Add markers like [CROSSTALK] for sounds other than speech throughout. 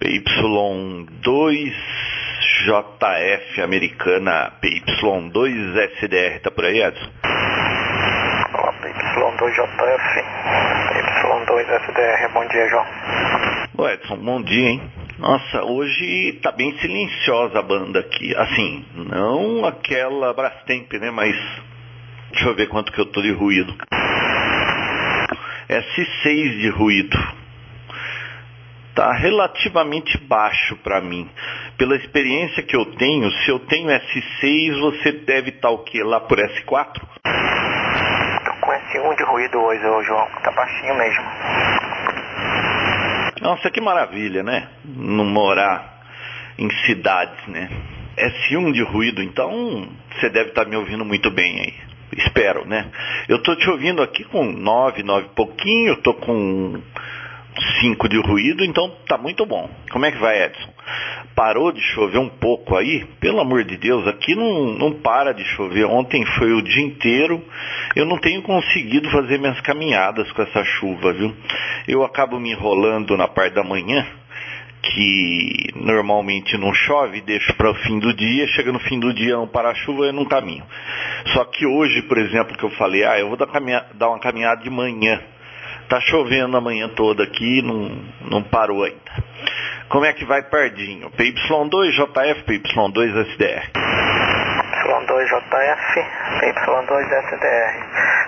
PY2JF americana, PY2SDR, tá por aí, Edson? Ó, PY2JF, PY2SDR, bom dia, João. Ô Edson, bom dia, hein? Nossa, hoje tá bem silenciosa a banda aqui. Assim, não aquela Brastemp, né? Mas deixa eu ver quanto que eu tô de ruído. S6 de ruído. Tá relativamente baixo para mim. Pela experiência que eu tenho, se eu tenho S6, você deve estar tá, o que? Lá por S4? Tô com S1 de ruído hoje, João. Tá baixinho mesmo. Nossa, que maravilha, né? Não morar em cidades, né? S1 de ruído, então você deve estar tá me ouvindo muito bem aí. Espero, né? Eu estou te ouvindo aqui com 9, 9 pouquinho, estou com 5 de ruído, então tá muito bom. Como é que vai, Edson? Parou de chover um pouco aí? Pelo amor de Deus, aqui não, não para de chover. Ontem foi o dia inteiro. Eu não tenho conseguido fazer minhas caminhadas com essa chuva, viu? Eu acabo me enrolando na parte da manhã, que normalmente não chove, deixo para o fim do dia, chega no fim do dia não para a chuva e não caminho. Só que hoje, por exemplo, que eu falei, ah, eu vou dar, dar uma caminhada de manhã. Tá chovendo a manhã toda aqui, não, não parou ainda. Como é que vai Pardinho? PY2JF, PY2SDR. PY2JF, PY2SDR.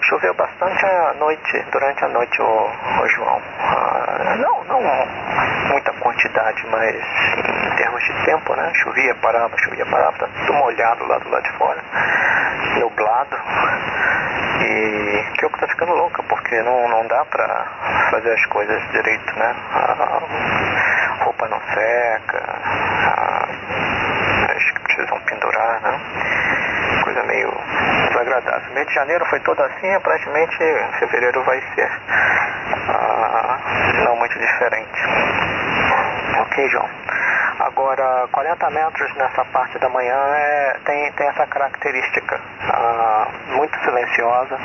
Choveu bastante à noite, durante a noite, o João. Ah, não, não muita quantidade, mas em termos de tempo, né? Chovia, parava, chovia, parava, tá tudo molhado lá do lado de fora, nublado. E que tá ficando louca, porque não, não dá pra fazer as coisas direito, né? A roupa não seca, a, acho que precisam pendurar, né? Coisa meio desagradável. Mês de janeiro foi todo assim, aparentemente fevereiro vai ser ah, não muito diferente. Ok, João. Agora, 40 metros nessa parte da manhã é, tem, tem essa característica ah, muito silenciosa.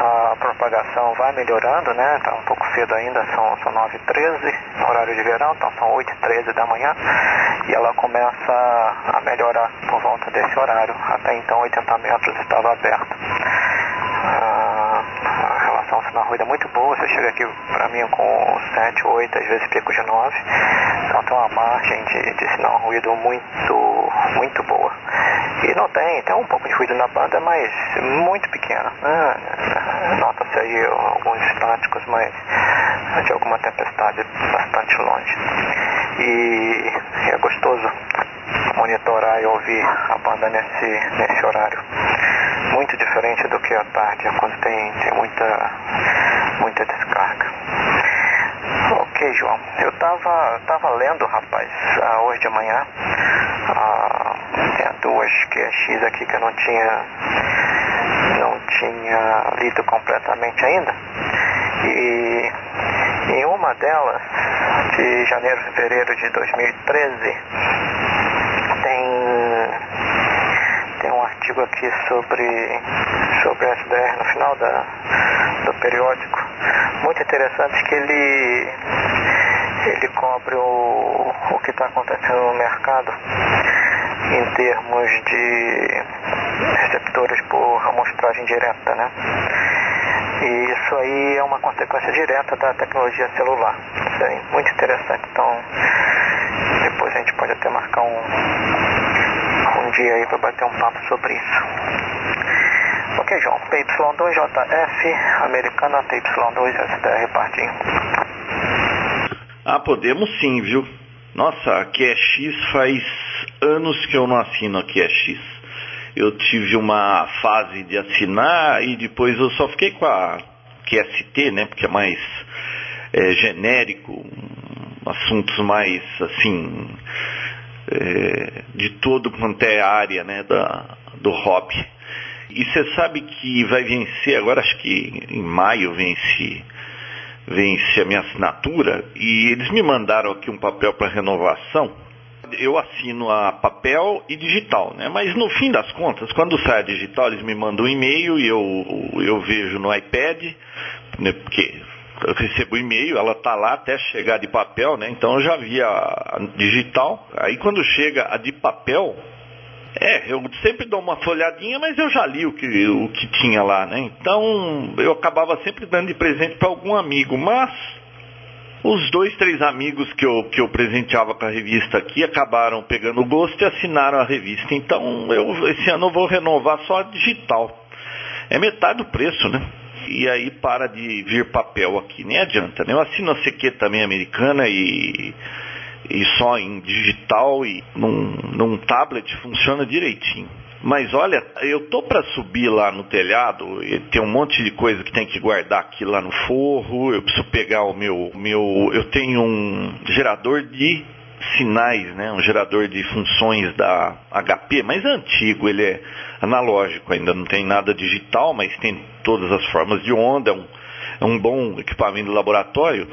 A propagação vai melhorando, né? Está um pouco cedo ainda, são, são 9h13 no horário de verão, então são 8h13 da manhã. E ela começa a melhorar por volta desse horário. Até então, 80 metros estava aberto. Ah, é muito boa, você chega aqui para mim com 7, 8, às vezes pico de 9. Então tem uma margem de, de sinal-ruído muito, muito boa. E não tem, tem um pouco de ruído na banda, mas muito pequeno. Né? Nota-se aí alguns estáticos, mas de alguma tempestade bastante longe. E é gostoso monitorar e ouvir a banda nesse, nesse horário. Muito diferente do que à tarde, quando tem, tem muita, muita descarga. Ok, João. Eu tava, tava lendo, rapaz, hoje de manhã. Ah, tem duas QX aqui que eu não tinha, não tinha lido completamente ainda. E em uma delas, de janeiro, fevereiro de 2013, tem, tem um artigo aqui sobre, sobre a SDR no final da, do periódico, muito interessante que ele, ele cobre o, o que está acontecendo no mercado em termos de receptores por amostragem direta, né? E isso aí é uma consequência direta da tecnologia celular. Isso aí, muito interessante. Então, depois a gente pode até marcar um dia aí para bater um papo sobre isso. Ok, João. PY2JF, americana PY2SDR, partinho. Ah, podemos sim, viu? Nossa, QX faz anos que eu não assino a QX eu tive uma fase de assinar e depois eu só fiquei com a QST, né, porque é mais é, genérico, assuntos mais assim é, de todo quanto é área né, da, do hobby. E você sabe que vai vencer agora, acho que em maio vence, vence a minha assinatura, e eles me mandaram aqui um papel para renovação eu assino a papel e digital, né? Mas no fim das contas, quando sai a digital, eles me mandam um e-mail e eu, eu vejo no iPad, né? porque eu recebo e-mail, ela tá lá até chegar de papel, né? Então eu já vi a digital. Aí quando chega a de papel, é, eu sempre dou uma folhadinha, mas eu já li o que, o que tinha lá, né? Então eu acabava sempre dando de presente para algum amigo, mas os dois, três amigos que eu, que eu presenteava com a revista aqui acabaram pegando gosto e assinaram a revista. Então eu esse ano eu vou renovar só a digital. É metade do preço, né? E aí para de vir papel aqui, nem adianta, né? Eu assino a CQ também americana e e só em digital e num, num tablet funciona direitinho. Mas olha, eu tô para subir lá no telhado, tem um monte de coisa que tem que guardar aqui lá no forro. Eu preciso pegar o meu, meu, eu tenho um gerador de sinais, né? Um gerador de funções da HP, mas é antigo, ele é analógico, ainda não tem nada digital, mas tem todas as formas de onda, é um é um bom equipamento de laboratório.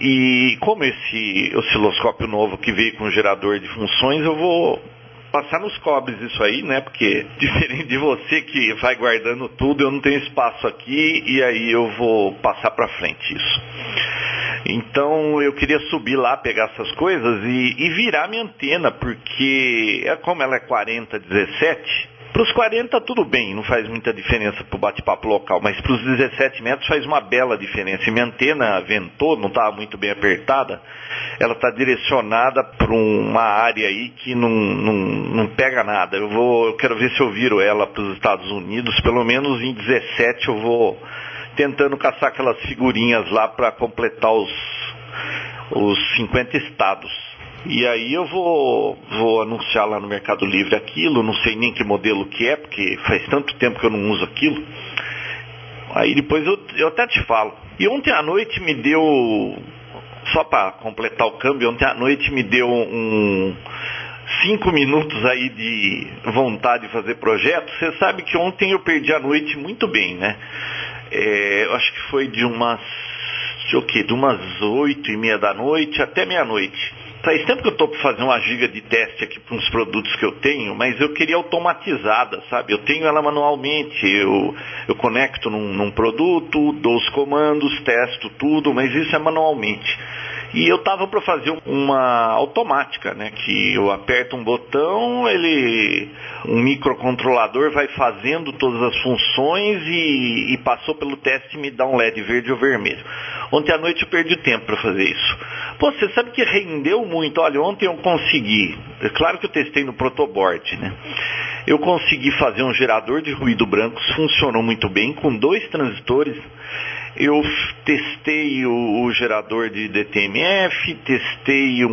E como esse osciloscópio novo que veio com gerador de funções, eu vou passar nos cobres isso aí, né? Porque [LAUGHS] diferente de você que vai guardando tudo, eu não tenho espaço aqui e aí eu vou passar para frente isso. Então eu queria subir lá, pegar essas coisas e, e virar minha antena, porque é como ela é 4017, para os 40 tudo bem, não faz muita diferença para o bate-papo local, mas para os 17 metros faz uma bela diferença. E minha antena ventou, não estava muito bem apertada, ela está direcionada para uma área aí que não, não, não pega nada. Eu vou, eu quero ver se eu viro ela para os Estados Unidos, pelo menos em 17 eu vou tentando caçar aquelas figurinhas lá para completar os, os 50 estados. E aí eu vou, vou anunciar lá no Mercado Livre aquilo, não sei nem que modelo que é, porque faz tanto tempo que eu não uso aquilo. Aí depois eu, eu até te falo. E ontem à noite me deu, só para completar o câmbio, ontem à noite me deu um cinco minutos aí de vontade de fazer projeto. Você sabe que ontem eu perdi a noite muito bem, né? É, eu acho que foi de umas, de, o quê? de umas oito e meia da noite até meia-noite. Faz tempo que eu estou para fazer uma giga de teste aqui para uns produtos que eu tenho, mas eu queria automatizada, sabe? Eu tenho ela manualmente, eu, eu conecto num, num produto, dou os comandos, testo tudo, mas isso é manualmente. E eu estava para fazer uma automática, né? Que eu aperto um botão, ele, um microcontrolador vai fazendo todas as funções e, e passou pelo teste e me dá um LED verde ou vermelho. Ontem à noite eu perdi tempo para fazer isso. Pô, você sabe que rendeu muito. Olha, ontem eu consegui. É claro que eu testei no protoboard, né? Eu consegui fazer um gerador de ruído brancos, funcionou muito bem, com dois transitores eu testei o, o, gerador de DTMF, testei um,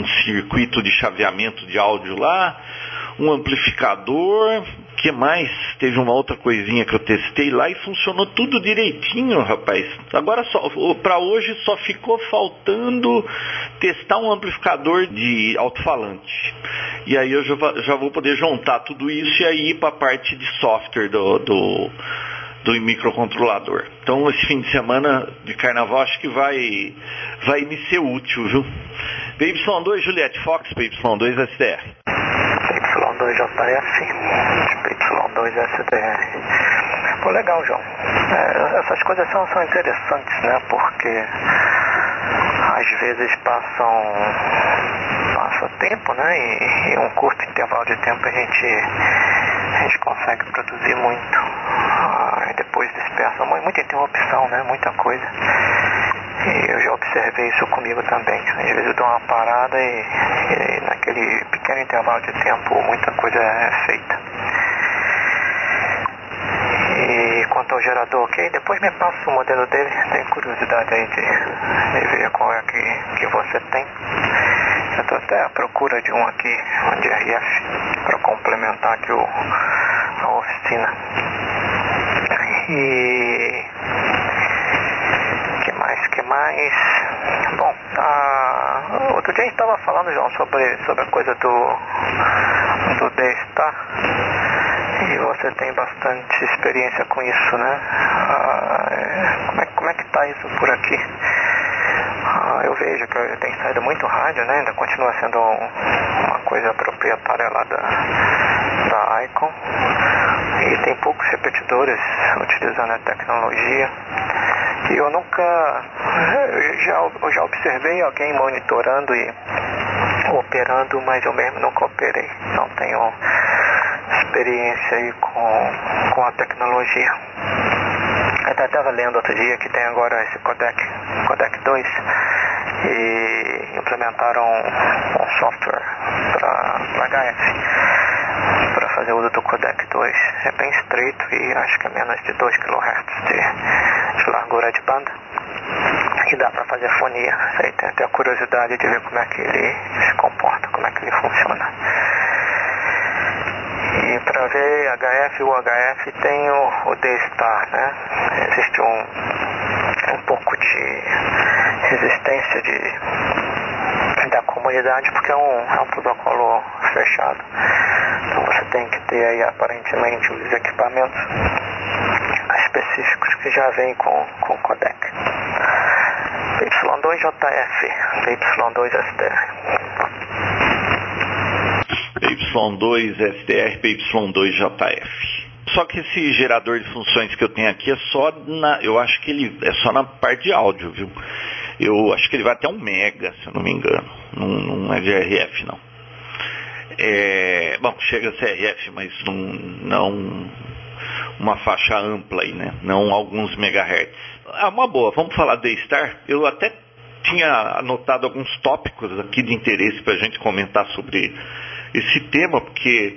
um, circuito de chaveamento de áudio lá, um amplificador, que mais? Teve uma outra coisinha que eu testei lá e funcionou tudo direitinho, rapaz. Agora só para hoje só ficou faltando testar um amplificador de alto-falante. E aí eu já, já, vou poder juntar tudo isso e aí ir para a parte de software do, do do microcontrolador. Então esse fim de semana de carnaval acho que vai, vai me ser útil, viu? PY2 Juliette Fox, PY2 SDR. PY2 JF, PY2 SDR. Pô, legal, João. É, essas coisas são, são interessantes, né? Porque às vezes passam passa tempo, né? E em um curto intervalo de tempo a gente, a gente consegue produzir muito. Depois dispersa muita interrupção, né? Muita coisa. E eu já observei isso comigo também. Às vezes eu dou uma parada e, e naquele pequeno intervalo de tempo muita coisa é feita. E quanto ao gerador, ok? Depois me passa o modelo dele. Tenho curiosidade aí de, de ver qual é que, que você tem. Eu estou até à procura de um aqui, um DRF, para complementar aqui o, a oficina. E que mais, que mais? Bom, a, outro dia a gente estava falando, João, sobre, sobre a coisa do, do D-Star. E você tem bastante experiência com isso, né? Ah, é, como, é, como é que está isso por aqui? Ah, eu vejo que tem saído muito rádio, né? Ainda continua sendo uma coisa proprietária lá da, da Icon. E tem poucos repetidores utilizando a tecnologia. que eu nunca [LAUGHS] já, já observei alguém monitorando e operando, mas eu mesmo nunca operei. Não tenho experiência aí com, com a tecnologia. Eu estava lendo outro dia que tem agora esse codec, codec 2, e implementaram um, um software para HF para fazer uso do codec 2. É bem estreito e acho que é menos de 2 kHz de, de largura de banda. E dá para fazer fonia. Aí tem até a curiosidade de ver como é que ele se comporta, como é que ele funciona. E para ver HF, o HF tem o, o D-Star, né? Existe um, um pouco de resistência de, da comunidade porque é um, é um protocolo fechado. Tem que ter aí aparentemente os equipamentos específicos que já vêm com, com codec. Y2JF, Y2SDR. PY2SDR, PY2JF. Só que esse gerador de funções que eu tenho aqui é só na. Eu acho que ele é só na parte de áudio, viu? Eu acho que ele vai até um mega, se eu não me engano. Não, não é de RF, não. É, bom, chega a ser RF, mas não, não uma faixa ampla aí, né? Não alguns megahertz. Ah, uma boa, vamos falar de Star. Eu até tinha anotado alguns tópicos aqui de interesse para a gente comentar sobre esse tema, porque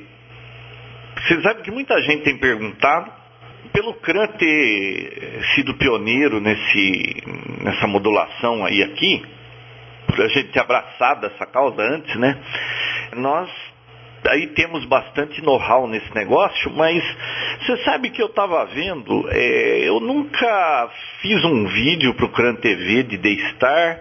você sabe que muita gente tem perguntado, pelo CRAN ter sido pioneiro nesse, nessa modulação aí aqui, por a gente ter abraçado essa causa antes, né? Nós aí temos bastante know-how nesse negócio, mas você sabe que eu estava vendo, é, eu nunca fiz um vídeo para o CRAN TV de D-Star,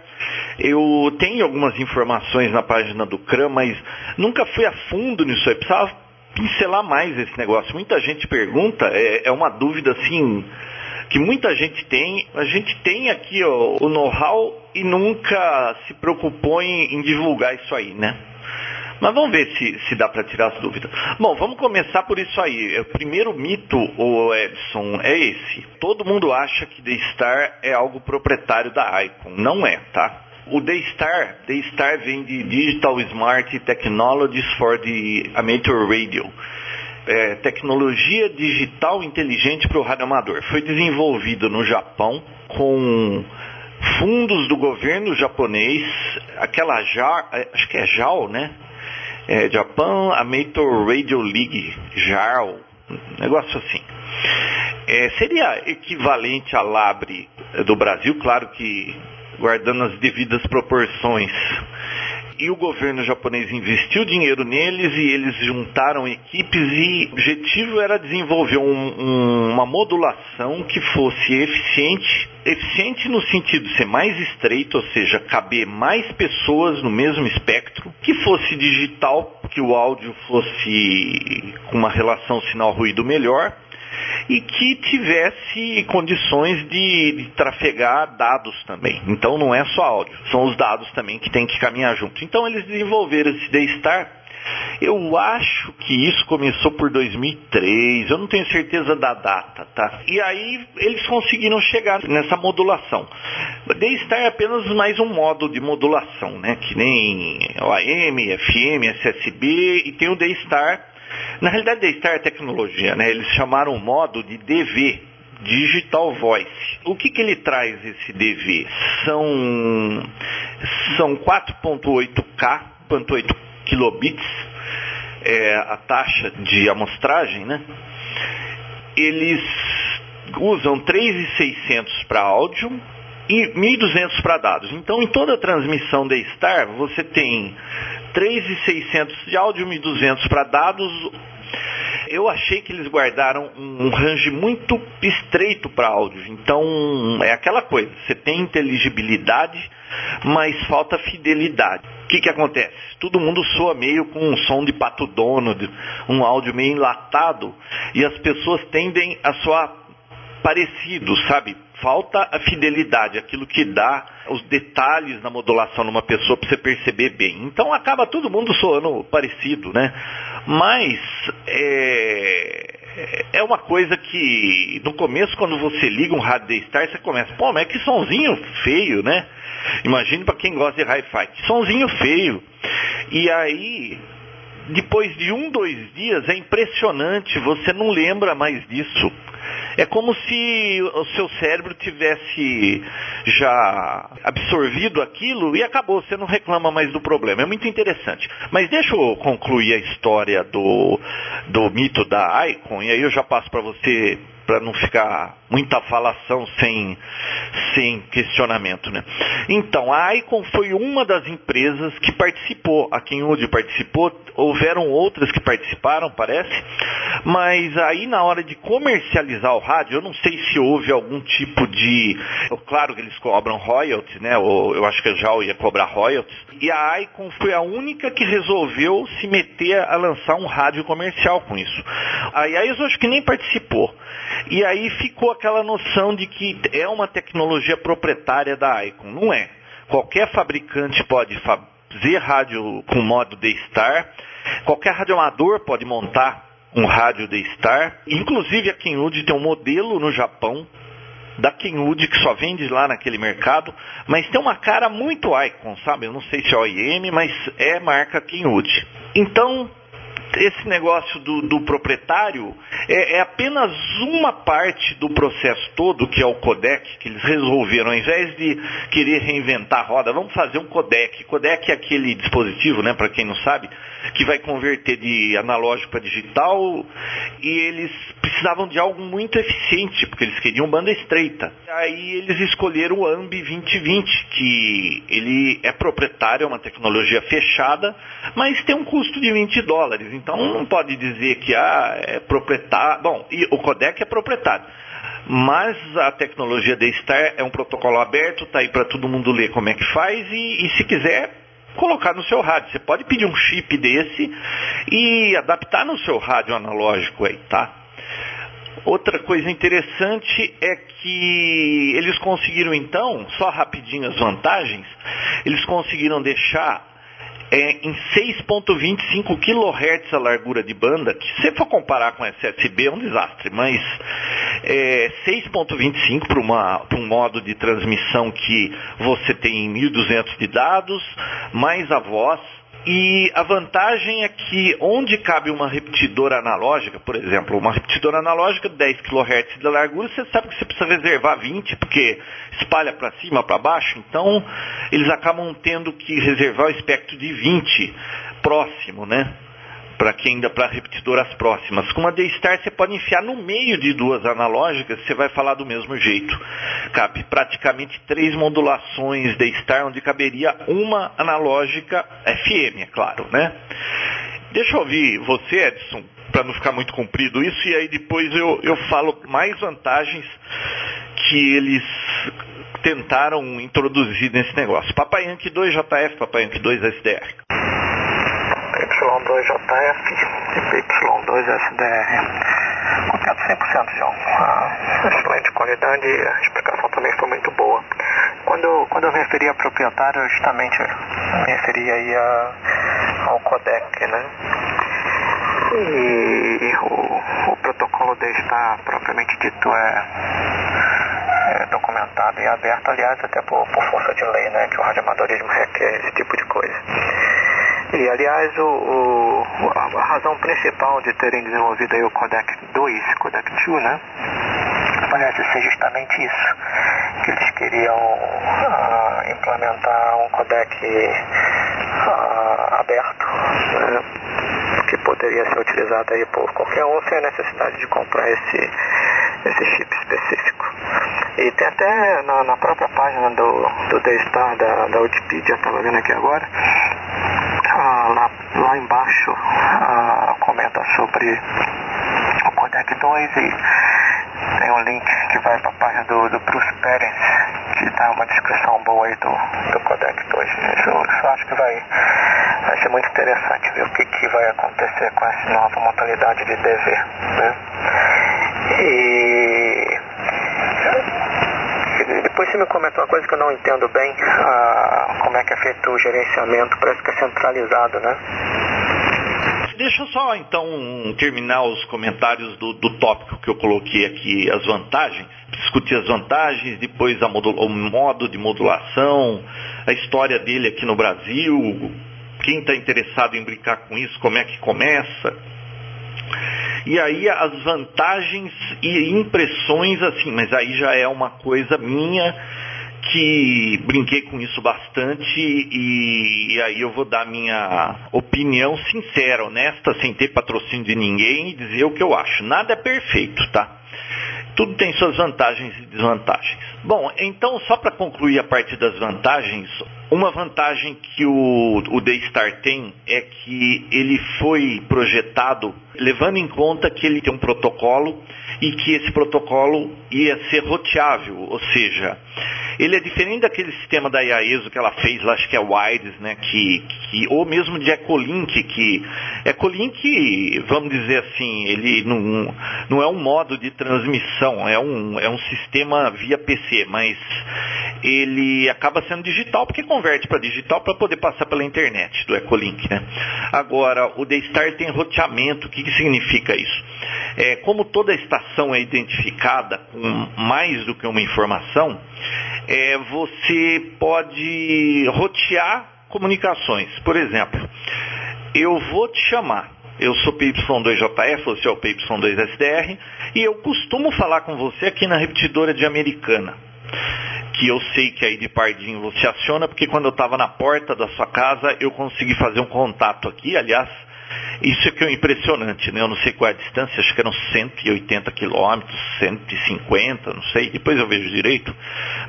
eu tenho algumas informações na página do CRAN, mas nunca fui a fundo nisso aí, precisava pincelar mais esse negócio. Muita gente pergunta, é, é uma dúvida assim que muita gente tem. A gente tem aqui ó, o know-how e nunca se preocupou em, em divulgar isso aí, né? Mas vamos ver se, se dá para tirar as dúvidas. Bom, vamos começar por isso aí. O primeiro mito, o Edson, é esse. Todo mundo acha que D-Star é algo proprietário da Icon. Não é, tá? O D-Star, D-Star vem de Digital Smart Technologies for the Amateur Radio. É, tecnologia digital inteligente para o radioamador. Foi desenvolvido no Japão com fundos do governo japonês, aquela JAR, acho que é JAL, né? É, Japan Amateur Radio League, JARL, negócio assim. É, seria equivalente à Labre do Brasil, claro que guardando as devidas proporções e o governo japonês investiu dinheiro neles e eles juntaram equipes e o objetivo era desenvolver um, um, uma modulação que fosse eficiente, eficiente no sentido de ser mais estreito, ou seja, caber mais pessoas no mesmo espectro, que fosse digital, que o áudio fosse com uma relação sinal-ruído melhor e que tivesse condições de, de, trafegar dados também. Então não é só áudio, são os dados também que tem que caminhar junto. Então eles desenvolveram esse D-Star. Eu acho que isso começou por 2003, eu não tenho certeza da data, tá? E aí eles conseguiram chegar nessa modulação. D-Star é apenas mais um modo de modulação, né? Que nem o AM, FM, SSB e tem o D-Star na realidade, D-Star é tecnologia, né? Eles chamaram o modo de DV, Digital Voice. O que, que ele traz esse DV? São, são 4.8K, 4.8 kilobits, é a taxa de amostragem, né? Eles usam 3.600 para áudio e 1.200 para dados. Então, em toda a transmissão da Star, você tem 3.600 de áudio, 1.200 para dados. Eu achei que eles guardaram um range muito estreito para áudio. Então, é aquela coisa, você tem inteligibilidade, mas falta fidelidade. O que, que acontece? Todo mundo soa meio com um som de pato dono, um áudio meio enlatado, e as pessoas tendem a soar parecido, sabe? Falta a fidelidade, aquilo que dá os detalhes na modulação numa pessoa para você perceber bem. Então acaba todo mundo soando parecido, né? Mas é, é uma coisa que no começo quando você liga um rádio D-Star, você começa, pô, mas que sonzinho feio, né? Imagine para quem gosta de hi-fi, que sonzinho feio. E aí, depois de um, dois dias, é impressionante, você não lembra mais disso. É como se o seu cérebro tivesse já absorvido aquilo e acabou, você não reclama mais do problema. É muito interessante. Mas deixa eu concluir a história do, do mito da Icon, e aí eu já passo para você para não ficar muita falação sem, sem questionamento. Né? Então, a Icon foi uma das empresas que participou, a Kenwood participou, houveram outras que participaram, parece, mas aí na hora de comercializar o rádio, eu não sei se houve algum tipo de. Claro que eles cobram royalties, né? Eu acho que já ia cobrar royalties. E a Icon foi a única que resolveu se meter a lançar um rádio comercial com isso. A IAIS eu acho que nem participou. E aí ficou aquela noção de que é uma tecnologia proprietária da Icon. Não é. Qualquer fabricante pode fazer rádio com modo D-Star, qualquer radioamador pode montar um rádio D-Star. Inclusive a Kenwood tem um modelo no Japão da Kenwood que só vende lá naquele mercado, mas tem uma cara muito Icon, sabe? Eu não sei se é OEM, mas é marca Kenwood. Então, esse negócio do, do proprietário é, é, apenas uma parte do processo todo, que é o codec, que eles resolveram, ao invés de querer reinventar a roda, vamos fazer um codec. Codec é aquele dispositivo, né, para quem não sabe, que vai converter de analógico para digital, e eles precisavam de algo muito eficiente, porque eles queriam banda estreita. Aí eles escolheram o AMB 2020, que ele é proprietário, é uma tecnologia fechada, mas tem um custo de 20 dólares. Então não pode dizer que ah, é proprietário. Bom, e o codec é proprietário. Mas a tecnologia da Star é um protocolo aberto, está aí para todo mundo ler como é que faz e, e se quiser colocar no seu rádio. Você pode pedir um chip desse e adaptar no seu rádio analógico aí, tá? Outra coisa interessante é que eles conseguiram então, só rapidinho as vantagens, eles conseguiram deixar é, em 6.25 kHz a largura de banda, que se for comparar com SSB é um desastre, mas é, 6.25 para um modo de transmissão que você tem 1.200 de dados, mais a voz, e a vantagem é que onde cabe uma repetidora analógica, por exemplo, uma repetidora analógica de 10 kHz de largura, você sabe que você precisa reservar 20, porque espalha para cima, para baixo, então eles acabam tendo que reservar o espectro de 20 próximo, né? Para quem ainda para repetidoras próximas. Com uma D-Star você pode enfiar no meio de duas analógicas, você vai falar do mesmo jeito. Cabe praticamente três modulações D-Star, onde caberia uma analógica FM, é claro, né? Deixa eu ouvir você, Edson, para não ficar muito comprido isso, e aí depois eu, eu falo mais vantagens que eles tentaram introduzir nesse negócio. Papai Yankee 2 JF, Papai Yankee 2 SDR. Y2JF e Y2SDR. Contato 100%, João. Ah, excelente qualidade e a explicação também foi muito boa. Quando, quando eu referi a proprietário, justamente me referi aí a, ao codec, né? E o, o protocolo D está propriamente dito é, é, documentado e aberto, aliás, até por, por força de lei, né? Que o radioamadorismo requer esse tipo de coisa. E, aliás, o, o, a razão principal de terem desenvolvido aí o Codec 2, Codec 2, né? Parece ser justamente isso, que eles queriam uh, implementar um codec uh, aberto, né? que poderia ser utilizado aí por qualquer um sem a necessidade de comprar esse, esse chip específico. E tem até na, na própria página do, do Daystar da, da Wikipedia, estava vendo aqui agora, lá, embaixo ah, comenta sobre o Codec 2 e tem um link que vai para a página do, do Bruce Perens, que dá uma descrição boa aí do, do Codec 2. Isso, isso acho que vai, vai ser muito interessante ver o que, que vai acontecer com essa nova modalidade de DV. Né? E depois você me comentou uma coisa que eu não entendo bem, ah, como é que é feito o gerenciamento, parece que é centralizado, né? Deixa eu só então terminar os comentários do, do tópico que eu coloquei aqui, as vantagens. Discutir as vantagens, depois o modo de modulação, a história dele aqui no Brasil, quem está interessado em brincar com isso, como é que começa. E aí as vantagens e impressões assim, mas aí já é uma coisa minha que brinquei com isso bastante e, e, aí eu vou dar minha opinião sincera, honesta, sem ter patrocínio de ninguém e dizer o que eu acho. Nada é perfeito, tá? Tudo tem suas vantagens e desvantagens. Bom, então só para concluir a parte das vantagens, uma vantagem que o, o Daystar tem é que ele foi projetado levando em conta que ele tem um protocolo e que esse protocolo ia ser roteável, ou seja, ele é diferente daquele sistema da IAESO que ela fez, acho que é WIDES, né, que, que, ou mesmo de Ecolink, que Ecolink, vamos dizer assim, ele não, não é um modo de transmissão, é um, é um sistema via PC, mas ele acaba sendo digital porque converte para digital para poder passar pela internet do Ecolink, né? Agora, o Daystar tem roteamento, o que, que significa isso? É, como toda estação é identificada com mais do que uma informação, é, você pode rotear comunicações. Por exemplo, eu vou te chamar. Eu sou PY2JF, você é o PY2SDR, e eu costumo falar com você aqui na repetidora de Americana que eu sei que aí de Pardinho você aciona, porque quando eu estava na porta da sua casa eu consegui fazer um contato aqui. Aliás, isso é que é impressionante, né? Eu não sei qual é a distância, acho que eram 180 quilômetros, 150, não sei, depois eu vejo direito,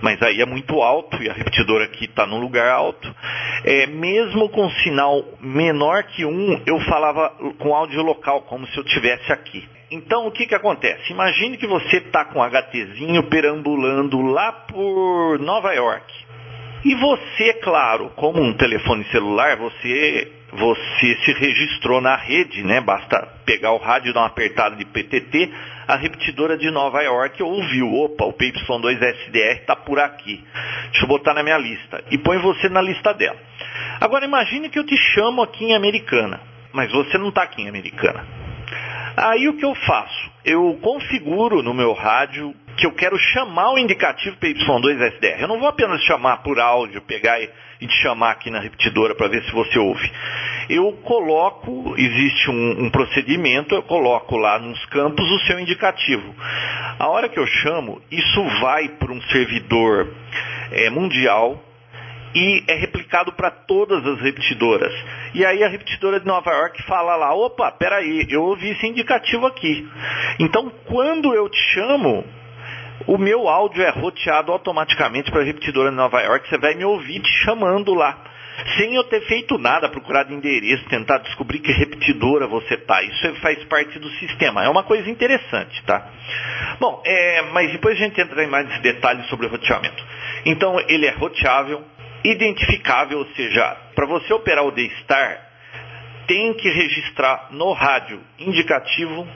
mas aí é muito alto e a repetidora aqui está num lugar alto. É, mesmo com sinal menor que um, eu falava com áudio local, como se eu tivesse aqui. Então o que, que acontece? Imagine que você está com um HTzinho perambulando lá por Nova York. E você, claro, como um telefone celular, você você se registrou na rede, né? Basta pegar o rádio dar uma apertada de PTT, a repetidora de Nova York ouviu, opa, o PY2SDR está por aqui. Deixa eu botar na minha lista. E põe você na lista dela. Agora imagine que eu te chamo aqui em Americana, mas você não está aqui em Americana. Aí o que eu faço? Eu configuro no meu rádio que eu quero chamar o indicativo PY2SDR. Eu não vou apenas chamar por áudio, pegar e, te chamar aqui na repetidora para ver se você ouve. Eu coloco, existe um, um, procedimento, eu coloco lá nos campos o seu indicativo. A hora que eu chamo, isso vai para um servidor é, mundial e é replicado para todas as repetidoras. E aí a repetidora de Nova York fala lá, opa, peraí, eu ouvi esse indicativo aqui. Então quando eu te chamo, o meu áudio é roteado automaticamente para a repetidora de Nova York, você vai me ouvir te chamando lá. Sem eu ter feito nada, procurado endereço, tentar descobrir que repetidora você tá. Isso faz parte do sistema. É uma coisa interessante, tá? Bom, é, mas depois a gente entra em mais detalhes sobre o roteamento. Então, ele é roteável, identificável, ou seja, para você operar o D-Star, tem que registrar no rádio indicativo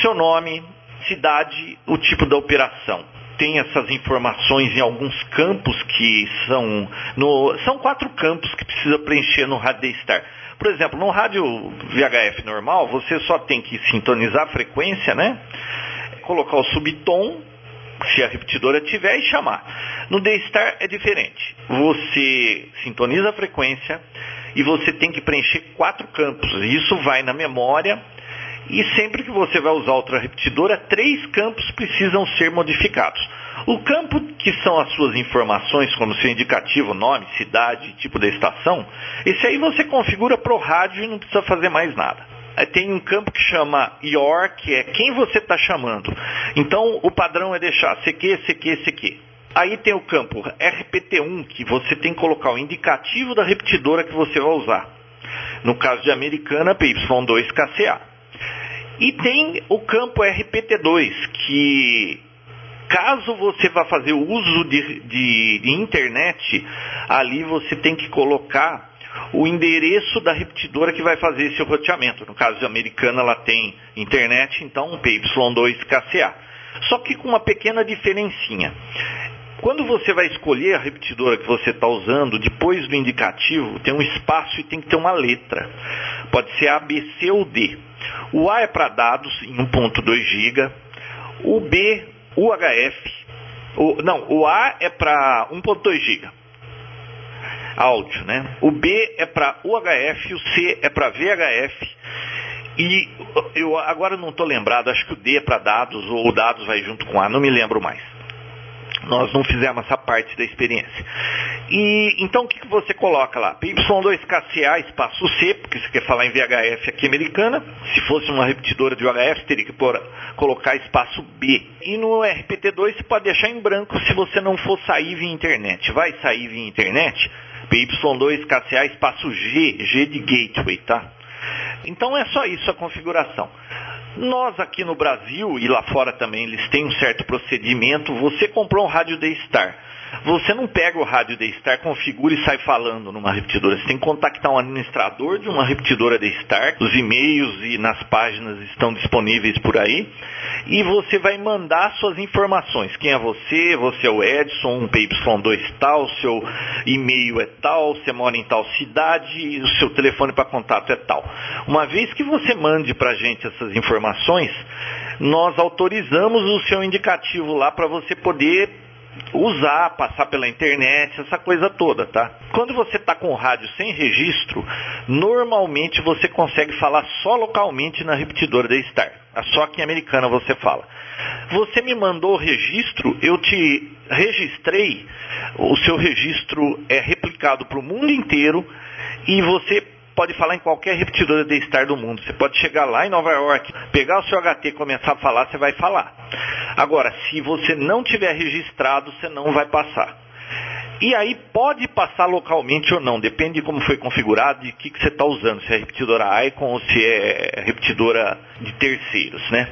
seu nome, cidade, o tipo da operação. Tem essas informações em alguns campos que são. No, são quatro campos que precisa preencher no rádio D-Star. Por exemplo, no rádio VHF normal, você só tem que sintonizar a frequência, né? Colocar o subtom se a repetidora tiver e chamar. No D-Star é diferente. Você sintoniza a frequência e você tem que preencher quatro campos. Isso vai na memória e sempre que você vai usar outra repetidora, três campos precisam ser modificados. O campo que são as suas informações, como seu indicativo, nome, cidade, tipo da estação, esse aí você configura para o rádio e não precisa fazer mais nada tem um campo que chama your, que é quem você está chamando. Então o padrão é deixar CQ, CQ, CQ. Aí tem o campo RPT1, que você tem que colocar o indicativo da repetidora que você vai usar. No caso de americana, PY2KCA. E tem o campo RPT2, que caso você vá fazer o uso de, de, de internet, ali você tem que colocar o endereço da repetidora que vai fazer esse roteamento. No caso de americana, ela tem internet, então PY2KCA. Só que com uma pequena diferencinha. Quando você vai escolher a repetidora que você está usando, depois do indicativo tem um espaço e tem que ter uma letra. Pode ser A, B, C ou D. O A é para dados em 1.2 GB, o B, UHF, o, não, o A é para 1.2 GB áudio, né? O B é para UHF, o C é para VHF e eu agora não estou lembrado, acho que o D é para dados ou o dados vai junto com A, não me lembro mais. Nós não fizemos essa parte da experiência. E então o que, que você coloca lá? PY2KCA espaço C, porque você quer falar em VHF aqui americana. Se fosse uma repetidora de VHF, teria que por, colocar espaço B. E no RPT2 você pode deixar em branco se você não for sair via internet. Vai sair via internet? PY2KCA espaço G, G de gateway, tá? Então é só isso a configuração. Nós aqui no Brasil e lá fora também, eles têm um certo procedimento. Você comprou um rádio D-Star. Você não pega o rádio D-Star, configura e sai falando numa repetidora. Você tem que contactar um administrador de uma repetidora D-Star. Os e-mails e nas páginas estão disponíveis por aí. E você vai mandar suas informações. Quem é você? Você é o Edson, um PY2 tal, seu e-mail é tal, você mora em tal cidade, o seu telefone para contato é tal. Uma vez que você mande para a gente essas informações, nós autorizamos o seu indicativo lá para você poder usar, passar pela internet, essa coisa toda, tá? Quando você está com o rádio sem registro, normalmente você consegue falar só localmente na repetidora da Star. Só aqui em Americana você fala. Você me mandou o registro, eu te registrei, o seu registro é replicado para o mundo inteiro e você pode falar em qualquer repetidora de Star do mundo. Você pode chegar lá em Nova York, pegar o seu HT e começar a falar, você vai falar. Agora, se você não tiver registrado, você não vai passar. E aí pode passar localmente ou não, depende de como foi configurado e o que, que você está usando, se é repetidora Icon ou se é repetidora de terceiros, né?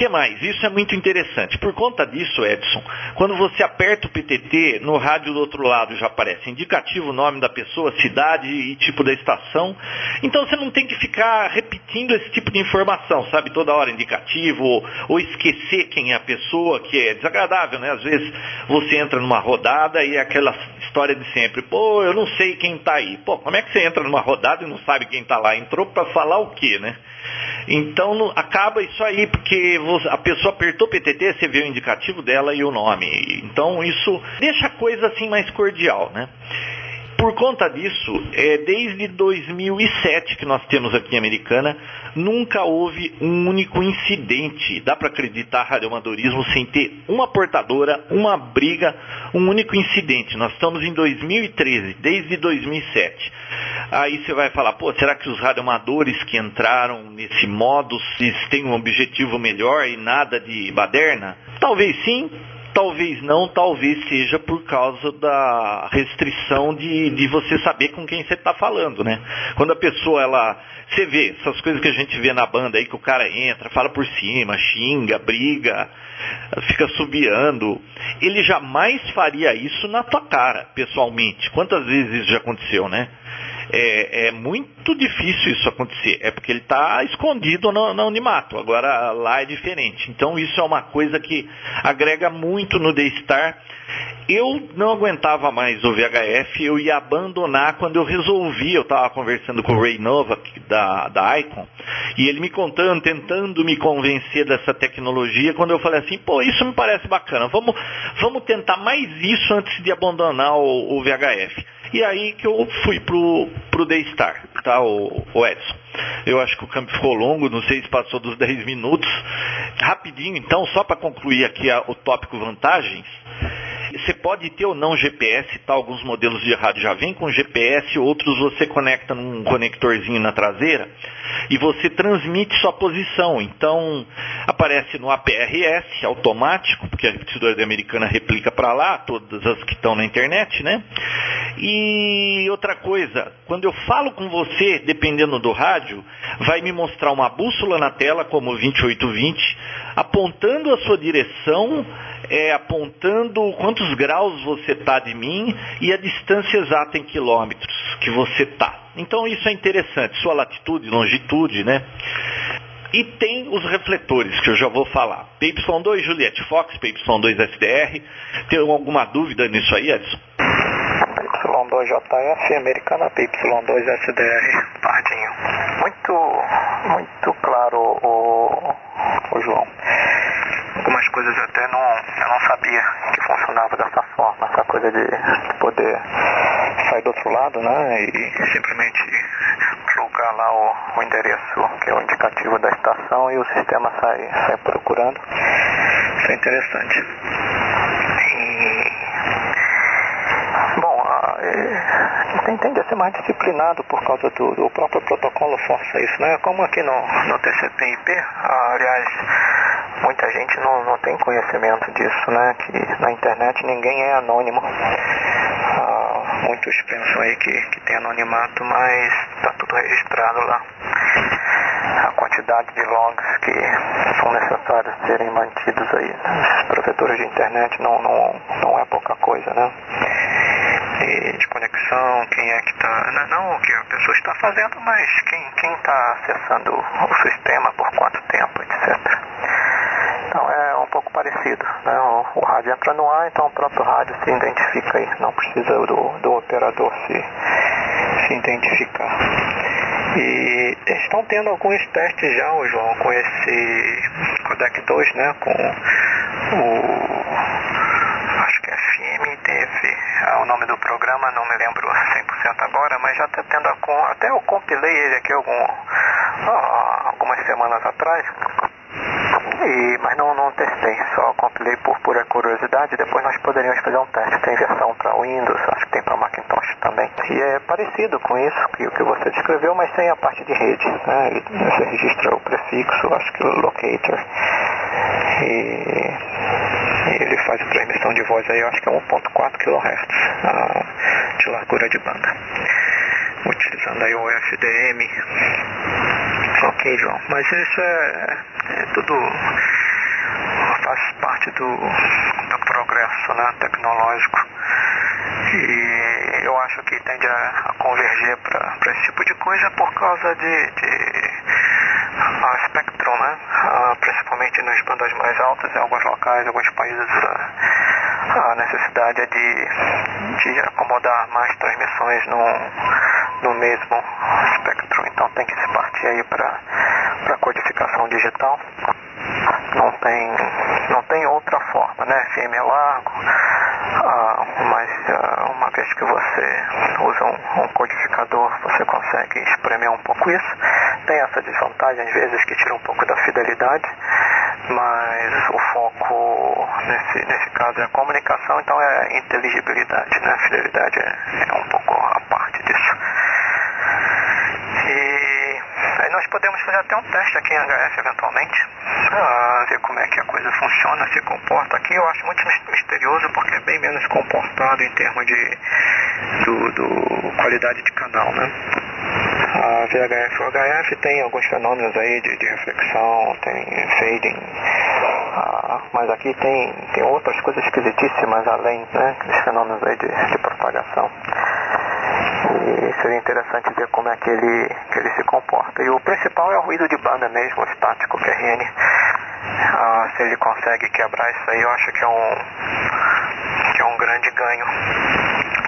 que mais? Isso é muito interessante. Por conta disso, Edson, quando você aperta o PTT, no rádio do outro lado já aparece indicativo, nome da pessoa, cidade e tipo da estação. Então você não tem que ficar repetindo esse tipo de informação, sabe? Toda hora indicativo, ou, ou esquecer quem é a pessoa, que é desagradável, né? Às vezes você entra numa rodada e é aquela história de sempre, pô, eu não sei quem está aí. Pô, como é que você entra numa rodada e não sabe quem está lá? Entrou para falar o quê, né? Então não, acaba isso aí, porque a pessoa apertou PTT, você vê o indicativo dela e o nome. Então isso deixa a coisa assim mais cordial, né? Por conta disso, é, desde 2007 que nós temos aqui em Americana, nunca houve um único incidente. Dá para acreditar radioamadorismo sem ter uma portadora, uma briga, um único incidente. Nós estamos em 2013, desde 2007. Aí você vai falar, pô, será que os radioamadores que entraram nesse modo têm um objetivo melhor e nada de baderna? Talvez sim, Talvez não, talvez seja por causa da restrição de, de você saber com quem você está falando, né? Quando a pessoa, ela. Você vê essas coisas que a gente vê na banda aí, que o cara entra, fala por cima, xinga, briga, fica subiando. Ele jamais faria isso na tua cara, pessoalmente. Quantas vezes isso já aconteceu, né? É, é muito difícil isso acontecer. É porque ele está escondido no, no Unimato. Agora lá é diferente. Então isso é uma coisa que agrega muito no D-Star. Eu não aguentava mais o VHF, eu ia abandonar quando eu resolvi. Eu estava conversando com o Ray Novak da, da Icon, e ele me contando, tentando me convencer dessa tecnologia. Quando eu falei assim, pô, isso me parece bacana, vamos, vamos tentar mais isso antes de abandonar o, o VHF. E aí que eu fui pro, pro Daystar, tá, o, o Edson. Eu acho que o campo ficou longo, não sei se passou dos [LAUGHS] 10 minutos. Rapidinho, então, só para concluir aqui a, o tópico vantagens. Você pode ter ou não GPS, tá? Alguns modelos de rádio já vêm com GPS, outros você conecta num conectorzinho na traseira e você transmite sua posição. Então, aparece no APRS automático, porque a repetidora americana replica para lá, todas as que estão na internet, né? E outra coisa, quando eu falo com você, dependendo do rádio, vai me mostrar uma bússola na tela, como 2820, apontando a sua direção é, apontando quantos graus você está de mim e a distância exata em quilômetros que você está. Então isso é interessante, sua latitude, longitude, né? E tem os refletores, que eu já vou falar. PY2 Juliette Fox, PY2 SDR. Tem alguma dúvida nisso aí, Edson? PY2JF, Americana PY2SDR, Pardinho. Muito, muito claro, o, o João. Algumas coisas até não, eu não sabia que funcionava dessa forma, essa coisa de poder sair do outro lado, né, e simplesmente plugar lá o, o endereço, que é o indicativo da estação, e o sistema sai, sai procurando. Isso é interessante. tem, tende a ser mais disciplinado por causa do, do próprio protocolo força isso, né? Como aqui no, no TCP/IP, aliás, muita gente não, não tem conhecimento disso, né? Que na internet ninguém é anônimo. Ah, muitos pensam aí que, que tem anonimato, mas está tudo registrado lá. A quantidade de logs que são necessários serem mantidos aí nos provedores de internet não, não, não é pouca coisa, né? de, de conexão, quem é que está. Não, não, o que a pessoa está fazendo, mas quem está acessando o sistema, por quanto tempo, etc. Então é um pouco parecido. Né? O, o, rádio entra no ar, então o próprio rádio se identifica aí, não precisa do, do operador se, se identificar. E estão tendo alguns testes já, o João, com esse codec 2, né? Com o FMTV, é o nome do programa, não me lembro 100% agora, mas já está tendo a, até eu compilei ele aqui algum, algumas semanas atrás, e, mas não, não testei, só compilei por pura curiosidade. Depois nós poderíamos fazer um teste. Tem versão para Windows, acho que tem para Macintosh também. E é parecido com isso que o que você descreveu, mas sem a parte de rede. Né? Você registra o prefixo, acho que o locator. E ele faz a transmissão de voz aí, acho que é 1.4 kHz de largura de banda. Utilizando aí o FDM. Ok, João. Mas isso é, é tudo faz parte do, do progresso né, tecnológico. E eu acho que tende a, a para esse tipo de coisa por causa de, de a Spectrum, né? Uh, principalmente nas bandas mais altas, em alguns locais, em alguns países, uh, a necessidade é de, de acomodar mais transmissões no, no mesmo espectro. Então tem que se partir aí para a codificação digital. Não tem, não tem outra forma, né? FM é largo, ah, mas ah, uma vez que você usa um, um, codificador, você consegue espremer um pouco isso. Tem essa desvantagem, às vezes, que tira um pouco da fidelidade, mas o foco nesse, nesse caso é a comunicação, então é inteligibilidade, né? A fidelidade é, é um pouco a parte disso. E aí nós podemos fazer até um teste aqui em HF eventualmente, ver como é que a coisa funciona, se comporta. Aqui eu acho muito misterioso porque é bem menos comportado em termos de do, do qualidade de canal, né? A VHF o HF tem alguns fenômenos aí de, de reflexão, tem fading, ah, mas aqui tem, tem outras coisas esquisitíssimas além, né? Fenômenos aí de, de propagação. E seria interessante ver como é que ele, que ele se comporta. E o principal é o ruído de banda mesmo, o estático QRN. Ah, se ele consegue quebrar isso aí, eu acho que é um, que é um grande ganho.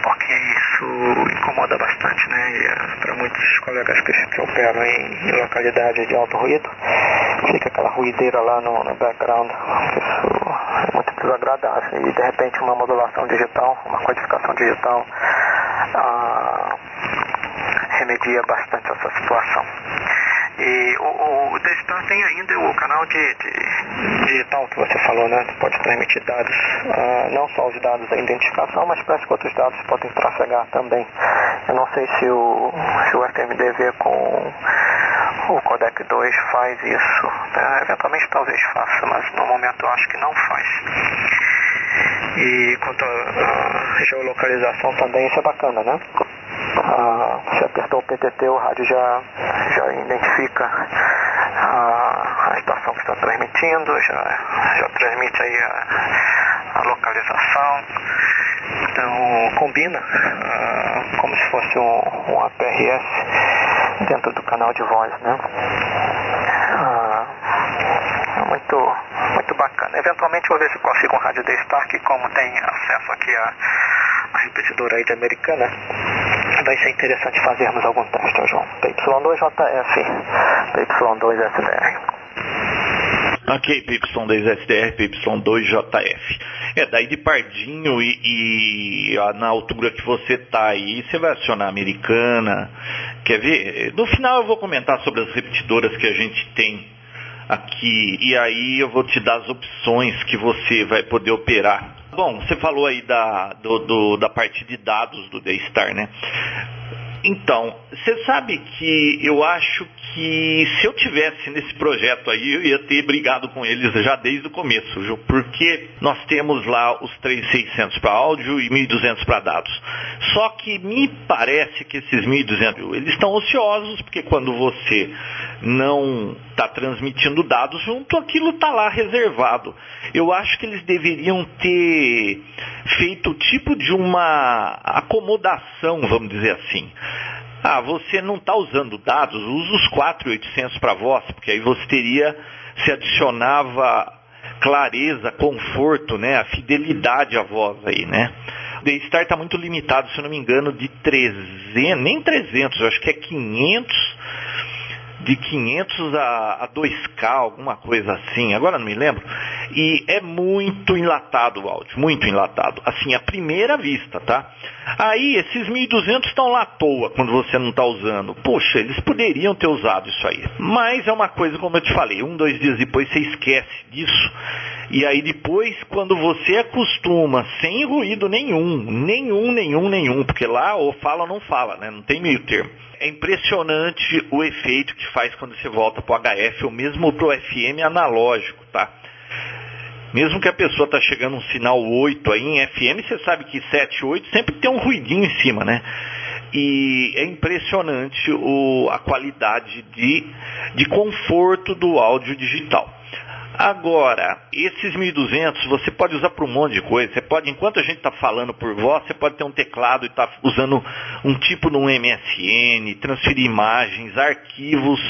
Porque isso incomoda bastante, né? E para muitos colegas que, que operam em, em localidades de alto ruído, fica aquela ruideira lá no, no background. Isso é muito desagradável. E de repente uma modulação digital, uma codificação digital ah, remedia bastante essa situação. E o, o, tem ainda o canal de, de, digital que você falou, né? Pode transmitir dados, ah, não só os dados da identificação, mas parece que outros dados podem trafegar também. Eu não sei se o, se o FMDV com o codec 2 faz isso. Né? Eventualmente talvez faça, mas no momento eu acho que não faz. E quanto à geolocalização também, isso é bacana, né? Ah, você apertou o PTT, o rádio já, já identifica a, a estação que está transmitindo, já, já transmite aí a, a localização. Então combina ah, como se fosse um, um APRS dentro do canal de voz, né? Ah, muito, muito bacana. Eventualmente vou ver se consigo um rádio D-Star, que como tem acesso aqui a, a repetidora aí de americana, vai ser interessante fazermos algum teste, João. PY2JF, PY2SDR. Ok, PY2SDR, PY2JF. É, daí de Pardinho e, e na altura que você tá aí, você vai acionar a americana. Quer ver? No final eu vou comentar sobre as repetidoras que a gente tem aqui e aí eu vou te dar as opções que você vai poder operar. Bom, você falou aí da, do, do, da parte de dados do Daystar, né? Então, você sabe que eu acho que se eu tivesse nesse projeto aí, eu ia ter brigado com eles já desde o começo, porque nós temos lá os 3600 para áudio e 1200 para dados. Só que me parece que esses 1200, eles estão ociosos, porque quando você não está transmitindo dados junto, aquilo está lá reservado. Eu acho que eles deveriam ter feito tipo de uma acomodação, vamos dizer assim. Ah, você não está usando dados, usa os 4.800 para voz, porque aí você teria, se adicionava clareza, conforto, né, a fidelidade à voz aí, né. Daystar está muito limitado, se eu não me engano, de 300, nem 300, acho que é 500 de 500 a, a 2K, alguma coisa assim, agora não me lembro. E é muito enlatado o áudio, muito enlatado. Assim, à primeira vista, tá? Aí, esses 1200 estão lá à toa quando você não está usando. Poxa, eles poderiam ter usado isso aí. Mas é uma coisa, como eu te falei, um, dois dias depois você esquece disso. E aí depois, quando você acostuma, sem ruído nenhum, nenhum, nenhum, nenhum, porque lá ou fala ou não fala, né? Não tem meio termo é impressionante o efeito que faz quando você volta para o HF ou mesmo para o FM analógico, tá? Mesmo que a pessoa está chegando um sinal 8 aí em FM, você sabe que 7, 8 sempre tem um ruidinho em cima, né? E é impressionante o, a qualidade de, de conforto do áudio digital. Agora, esses 1.200 você pode usar para um monte de coisa. Você pode, enquanto a gente está falando por voz, você pode ter um teclado e estar tá usando um tipo de um MSN, transferir imagens, arquivos,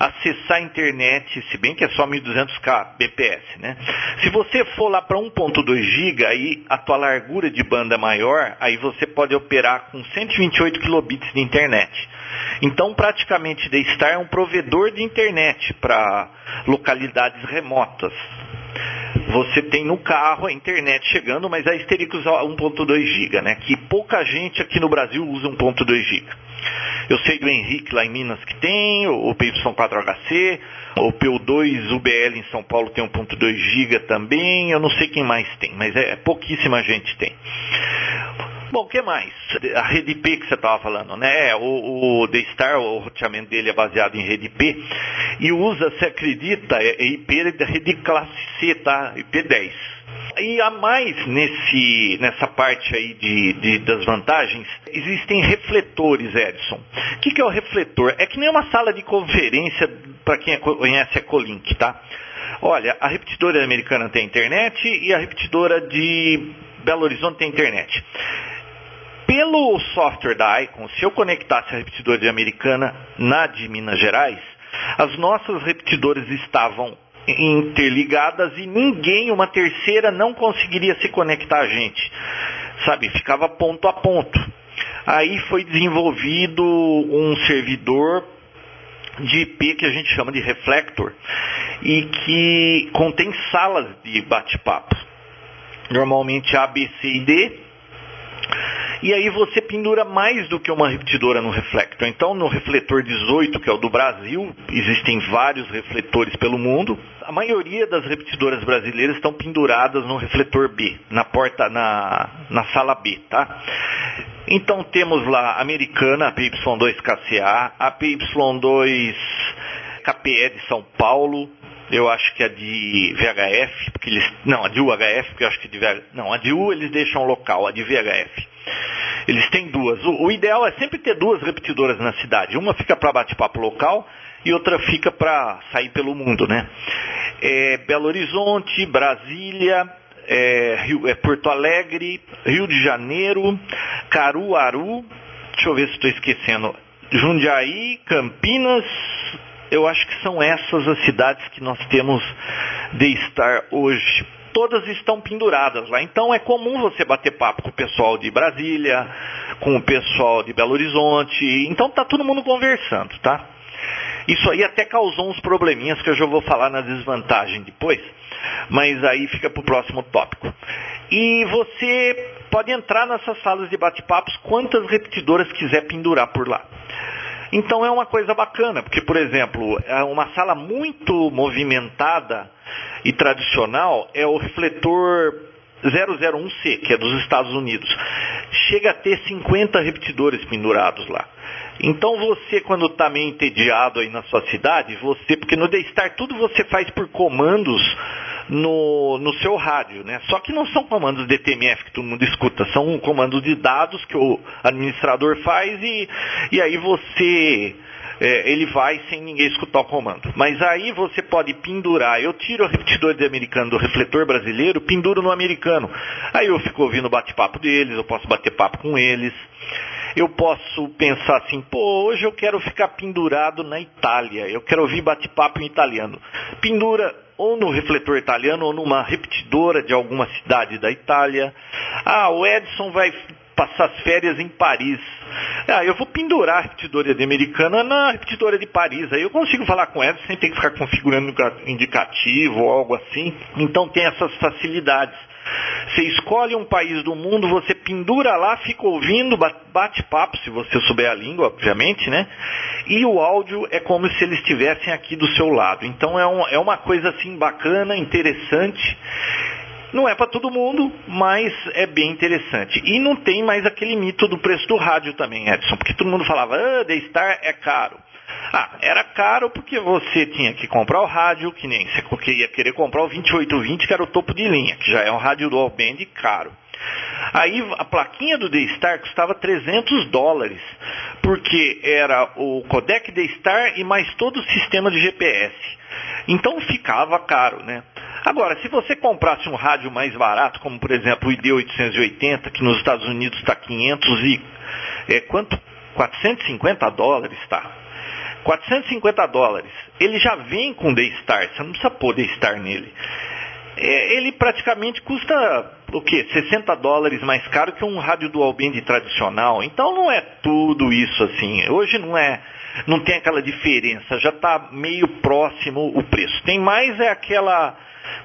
acessar a internet, se bem que é só 1.200k bps, né? Se você for lá para 1.2 GB, aí a tua largura de banda maior, aí você pode operar com 128 kilobits de internet. Então, praticamente, Daystar é um provedor de internet para localidades remotas. Você tem no carro a internet chegando, mas aí teria que usar 1.2 GB, né? Que pouca gente aqui no Brasil usa 1.2 GB. Eu sei do Henrique lá em Minas que tem, o PY4HC, o PU2 UBL em São Paulo tem 1.2 GB também, eu não sei quem mais tem, mas é pouquíssima gente tem. Bom, o que mais? A rede IP que você estava falando, né? O, o Daystar, o roteamento dele é baseado em rede IP e usa, se acredita, é, é IP da rede classe C, tá? IP10. E a mais nesse, nessa parte aí de, de, das vantagens, existem refletores, Edson. O que, que é o refletor? É que nem uma sala de conferência para quem conhece a Colink, tá? Olha, a repetidora americana tem internet e a repetidora de Belo Horizonte tem internet pelo software da Icon, se eu conectasse a repetidora de Americana na de Minas Gerais, as nossas repetidoras estavam interligadas e ninguém, uma terceira, não conseguiria se conectar a gente. Sabe, ficava ponto a ponto. Aí foi desenvolvido um servidor de IP que a gente chama de Reflector e que contém salas de bate-papo. Normalmente A, B, C e D e aí você pendura mais do que uma repetidora no reflector. Então, no refletor 18, que é o do Brasil, existem vários refletores pelo mundo. A maioria das repetidoras brasileiras estão penduradas no refletor B, na porta, na, na sala B, tá? Então temos lá a americana, a PY2KCA, a PY2 KPE de São Paulo, eu acho que a de VHF, porque eles. Não, a de UHF, porque eu acho que de VHF. Não, a de U eles deixam local, a de VHF. Eles têm duas. O, o ideal é sempre ter duas repetidoras na cidade. Uma fica para bate-papo local e outra fica para sair pelo mundo, né? É, Belo Horizonte, Brasília, é, Rio, é, Porto Alegre, Rio de Janeiro, Caruaru, deixa eu ver se estou esquecendo, Jundiaí, Campinas, eu acho que são essas as cidades que nós temos de estar hoje. Todas estão penduradas lá. Então é comum você bater papo com o pessoal de Brasília, com o pessoal de Belo Horizonte. Então tá todo mundo conversando, tá? Isso aí até causou uns probleminhas que eu já vou falar na desvantagem depois, mas aí fica para o próximo tópico. E você pode entrar nessas salas de bate-papos quantas repetidoras quiser pendurar por lá. Então é uma coisa bacana, porque, por exemplo, é uma sala muito movimentada e tradicional é o refletor 001C, que é dos Estados Unidos. Chega a ter 50 repetidores pendurados lá. Então você, quando está meio entediado aí na sua cidade, você, porque no Daystar tudo você faz por comandos no, no seu rádio, né? Só que não são comandos DTMF que todo mundo escuta, são comandos de dados que o administrador faz e, e aí você é, ele vai sem ninguém escutar o comando. Mas aí você pode pendurar. Eu tiro o repetidor de americano do refletor brasileiro, penduro no americano. Aí eu fico ouvindo o bate-papo deles, eu posso bater papo com eles. Eu posso pensar assim, pô, hoje eu quero ficar pendurado na Itália, eu quero ouvir bate-papo em italiano. Pendura ou no refletor italiano ou numa repetidora de alguma cidade da Itália. Ah, o Edson vai passar as férias em Paris. Ah, eu vou pendurar a repetidora de americana na repetidora de Paris. Aí eu consigo falar com ela sem ter que ficar configurando indicativo ou algo assim. Então tem essas facilidades. Você escolhe um país do mundo, você pendura lá, fica ouvindo, bate papo, se você souber a língua, obviamente, né? E o áudio é como se eles estivessem aqui do seu lado. Então é, um, é uma coisa assim bacana, interessante. Não é para todo mundo, mas é bem interessante. E não tem mais aquele mito do preço do rádio também, Edson, porque todo mundo falava, ah, The Star é caro. Ah, era caro porque você tinha que comprar o rádio, que nem você ia querer comprar o 2820, que era o topo de linha, que já é um rádio dual band caro. Aí a plaquinha do D-Star custava 300 dólares, porque era o codec D-Star e mais todo o sistema de GPS. Então ficava caro, né? Agora, se você comprasse um rádio mais barato, como por exemplo o ID880, que nos Estados Unidos está 500 e é, quanto? 450 dólares, tá? 450 dólares. Ele já vem com D-Star, você não precisa pôr D-Star nele. É, ele praticamente custa o quê? 60 dólares mais caro que um rádio dual band tradicional. Então não é tudo isso assim. Hoje não é, não tem aquela diferença, já está meio próximo o preço. Tem mais é aquela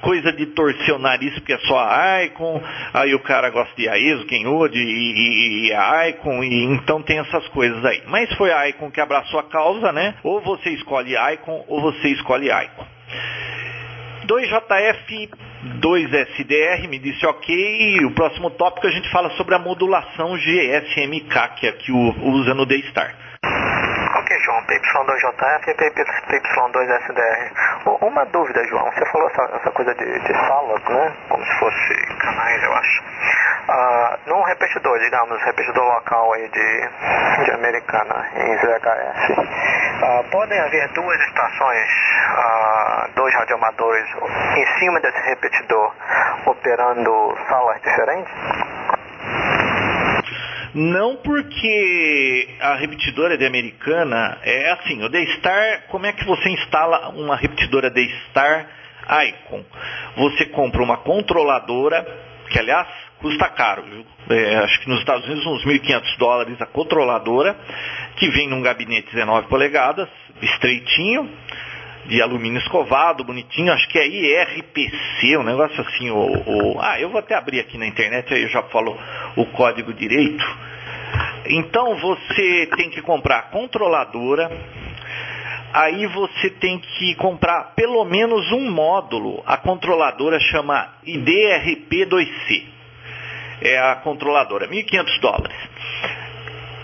coisa de torcer o nariz porque é só a Icon, aí o cara gosta de AESO, Kenwood e, e, e a Icon, e então tem essas coisas aí. Mas foi a Icon que abraçou a causa, né? Ou você escolhe Icon ou você escolhe Icon. 2JF 2SDR me disse ok. O próximo tópico a gente fala sobre a modulação GSMK, que aqui usa no Ok, João, PY2JF e PY2SDR. Uma dúvida, João. Você falou essa, essa coisa de, de, salas, né? Como se fosse canais, eu acho. Uh, num repetidor, digamos, repetidor local aí de, de Americana, em ZHS, uh, ah, podem haver duas estações, uh, dois radioamadores em cima desse repetidor operando salas diferentes? Não porque a repetidora de americana é assim, o D-Star, como é que você instala uma repetidora D-Star Icon? Você compra uma controladora, que aliás custa caro? É, acho que nos Estados Unidos uns 1.500 dólares a controladora, que vem num gabinete 19 polegadas, estreitinho, de alumínio escovado, bonitinho, acho que é IRPC, um negócio assim, o, o, ah, eu vou até abrir aqui na internet, aí eu já falo o código direito. Então você tem que comprar a controladora, aí você tem que comprar pelo menos um módulo, a controladora chama IDRP2C, é a controladora, 1.500 dólares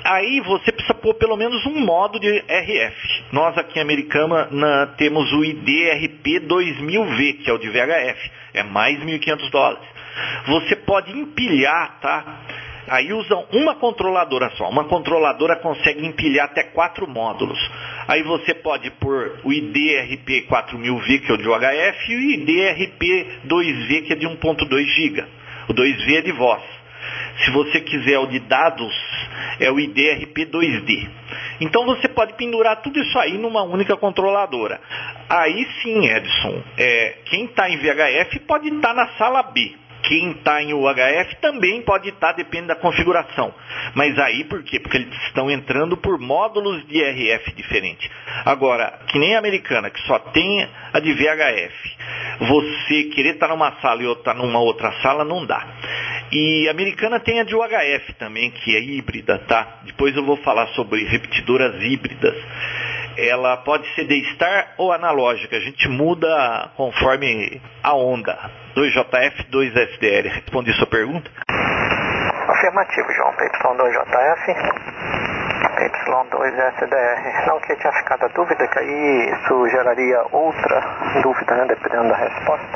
aí você precisa pôr pelo menos um modo de RF. Nós aqui em Americana na, temos o IDRP 2000V, que é o de VHF, é mais 1.500 dólares. Você pode empilhar, tá? Aí usam uma controladora só. Uma controladora consegue empilhar até quatro módulos. Aí você pode pôr o IDRP 4000V, que é o de VHF, e o IDRP 2V, que é de 1.2 GB. O 2V é de voz. Se você quiser o de dados, é o IDRP2D. Então você pode pendurar tudo isso aí numa única controladora. Aí sim, Edson, é, quem está em VHF pode estar tá na sala B. Quem está em UHF também pode estar, tá, depende da configuração. Mas aí por quê? Porque eles estão entrando por módulos de RF diferentes. Agora, que nem a americana, que só tem a de VHF, você querer estar tá numa sala e outra numa outra sala, não dá. E a americana tem a de UHF também, que é híbrida, tá? Depois eu vou falar sobre repetidoras híbridas ela pode ser D-Star ou analógica. A gente muda conforme a onda. 2JF, 2SDR. Respondi sua pergunta? Afirmativo, João. Y2JF, Y2SDR. Não, que tinha ficado a dúvida, que aí isso geraria outra dúvida, né, dependendo da resposta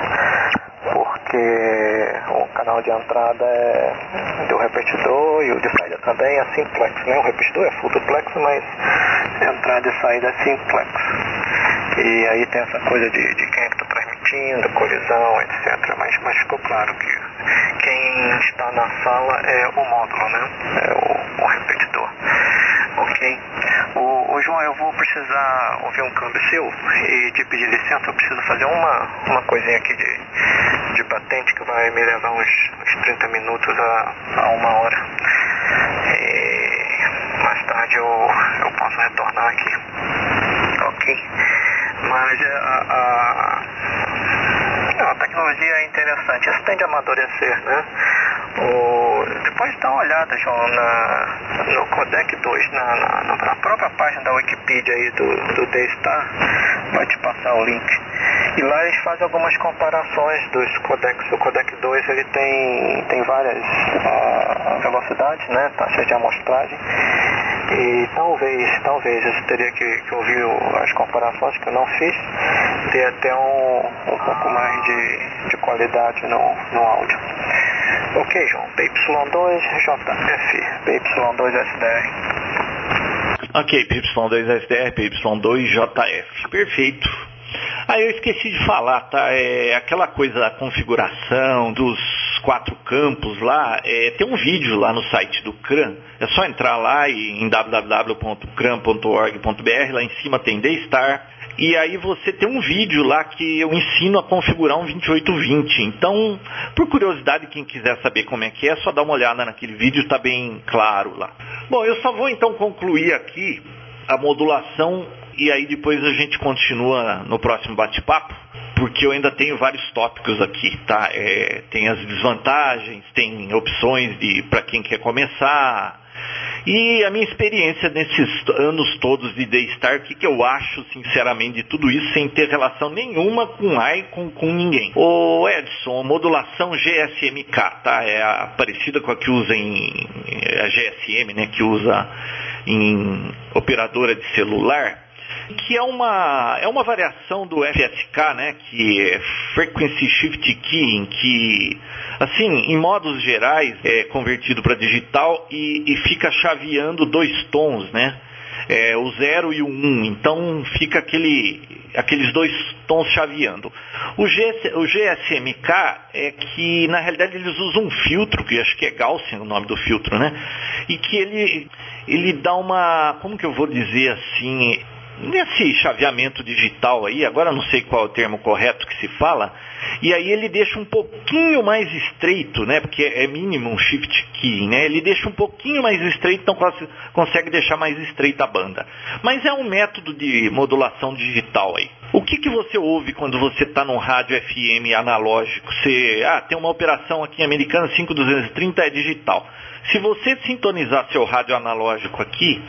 porque o canal de entrada é do repetidor e o de saída também é simplex, né? O repetidor é full duplex, mas entrada e saída é simplex. E aí tem essa coisa de, de é transmitindo, colisão, etc. Mas, mas ficou claro que quem está na sala é o módulo, né? É o, o repetidor. Ok? O, o, João, eu vou precisar ouvir um câmbio seu e te pedir licença, eu preciso fazer uma, uma coisinha aqui de, de patente que vai me levar uns, uns 30 minutos a, a uma hora. E mais tarde eu, eu posso retornar aqui. Ok? Mas a, a, a tecnologia é interessante, isso tende a amadurecer, né? O, depois dá uma olhada, João, na, no Codec 2, na, na, na, própria página da Wikipedia aí do, do D-Star, vai te passar o link. E lá eles fazem algumas comparações dos codecs. O codec 2 ele tem, tem várias uh, velocidades, né, taxas de amostragem. E talvez, talvez eu teria que, que ouvir as comparações que eu não fiz, ter até um, um pouco mais de, de qualidade no, no áudio. Ok, João. PY2JF, PY2SDR. Ok, PY2SDR, PY2JF. Perfeito. Aí eu esqueci de falar, tá? É aquela coisa da configuração dos quatro campos lá, é, tem um vídeo lá no site do CRAN. É só entrar lá e, em www.cran.org.br, lá em cima tem D-Star, e aí você tem um vídeo lá que eu ensino a configurar um 2820. Então, por curiosidade, quem quiser saber como é que é, é só dá uma olhada naquele vídeo, está bem claro lá. Bom, eu só vou então concluir aqui a modulação e aí depois a gente continua no próximo bate-papo, porque eu ainda tenho vários tópicos aqui, tá? É, tem as desvantagens, tem opções de para quem quer começar, e a minha experiência nesses anos todos de Daystar, o que, que eu acho, sinceramente, de tudo isso, sem ter relação nenhuma com AI, com, ninguém. O Edson, modulação GSMK, tá? É a, parecida com a que usa em a GSM, né? Que usa em operadora de celular que é uma, é uma variação do FSK, né, que é Frequency Shift Keying, que, assim, em modos gerais, é convertido para digital e, e fica chaveando dois tons, né, é, o 0 e o 1, um, então fica aquele, aqueles dois tons chaveando. O, o GSMK é que, na realidade, eles usam um filtro, que acho que é Gaussian o nome do filtro, né? E que ele, ele dá uma, como que eu vou dizer assim, nesse chaveamento digital aí, agora não sei qual é o termo correto que se fala, e aí ele deixa um pouquinho mais estreito, né? Porque é mínimo um shift key, né? Ele deixa um pouquinho mais estreito, então consegue deixar mais estreita a banda. Mas é um método de modulação digital aí. O que, que você ouve quando você está num rádio FM analógico? Você, ah, tem uma operação aqui Americana 5230 é digital. Se você sintonizar seu rádio analógico aqui,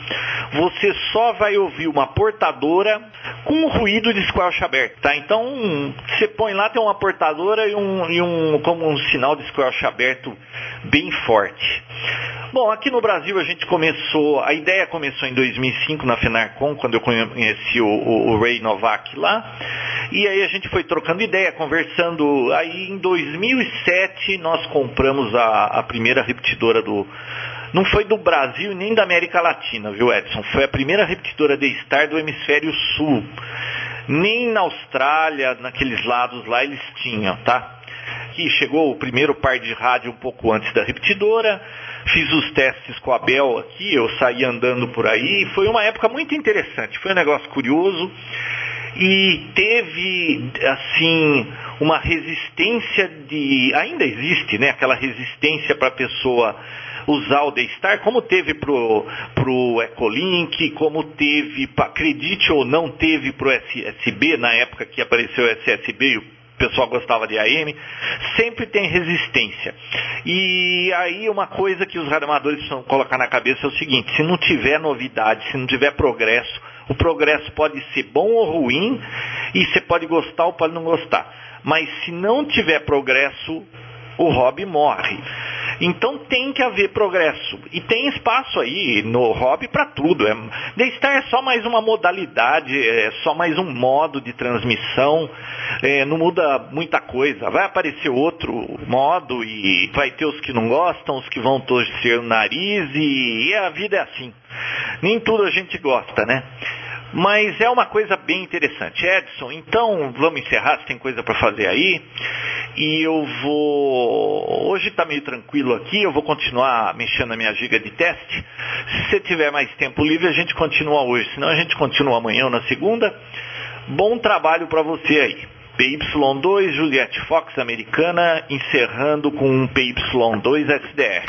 você só vai ouvir uma portadora com um ruído de squelch aberto, tá? Então, você põe lá, tem uma portadora e um, e um como um sinal de squelch aberto bem forte. Bom, aqui no Brasil a gente começou, a ideia começou em 2005 na Fenarcom, quando eu conheci o, o, o Ray Novak lá, e aí a gente foi trocando ideia, conversando. Aí em 2007 nós compramos a, a primeira repetidora do, não foi do Brasil nem da América Latina, viu, Edson? Foi a primeira repetidora de Star do hemisfério sul. Nem na Austrália, naqueles lados lá, eles tinham, tá? que chegou o primeiro par de rádio um pouco antes da repetidora. Fiz os testes com a Bel aqui, eu saí andando por aí. Foi uma época muito interessante, foi um negócio curioso. E teve, assim, uma resistência de. Ainda existe, né? Aquela resistência para a pessoa usar o D-Star, como teve pro, pro Ecolink, como teve, acredite ou não, teve pro SSB, na época que apareceu o SSB e o pessoal gostava de AM, sempre tem resistência. E aí uma coisa que os radioamadores precisam colocar na cabeça é o seguinte, se não tiver novidade, se não tiver progresso, o progresso pode ser bom ou ruim, e você pode gostar ou pode não gostar. Mas se não tiver progresso, o hobby morre. Então tem que haver progresso. E tem espaço aí no hobby para tudo. É, The-Star é só mais uma modalidade, é só mais um modo de transmissão. É, não muda muita coisa. Vai aparecer outro modo e vai ter os que não gostam, os que vão torcer o nariz e, e a vida é assim. Nem tudo a gente gosta, né? Mas é uma coisa bem interessante. Edson, então vamos encerrar, se tem coisa para fazer aí. E eu vou. Hoje está meio tranquilo aqui, eu vou continuar mexendo na minha giga de teste. Se você tiver mais tempo livre, a gente continua hoje, senão a gente continua amanhã ou na segunda. Bom trabalho para você aí. PY2 Juliette Fox americana, encerrando com um PY2 SDR.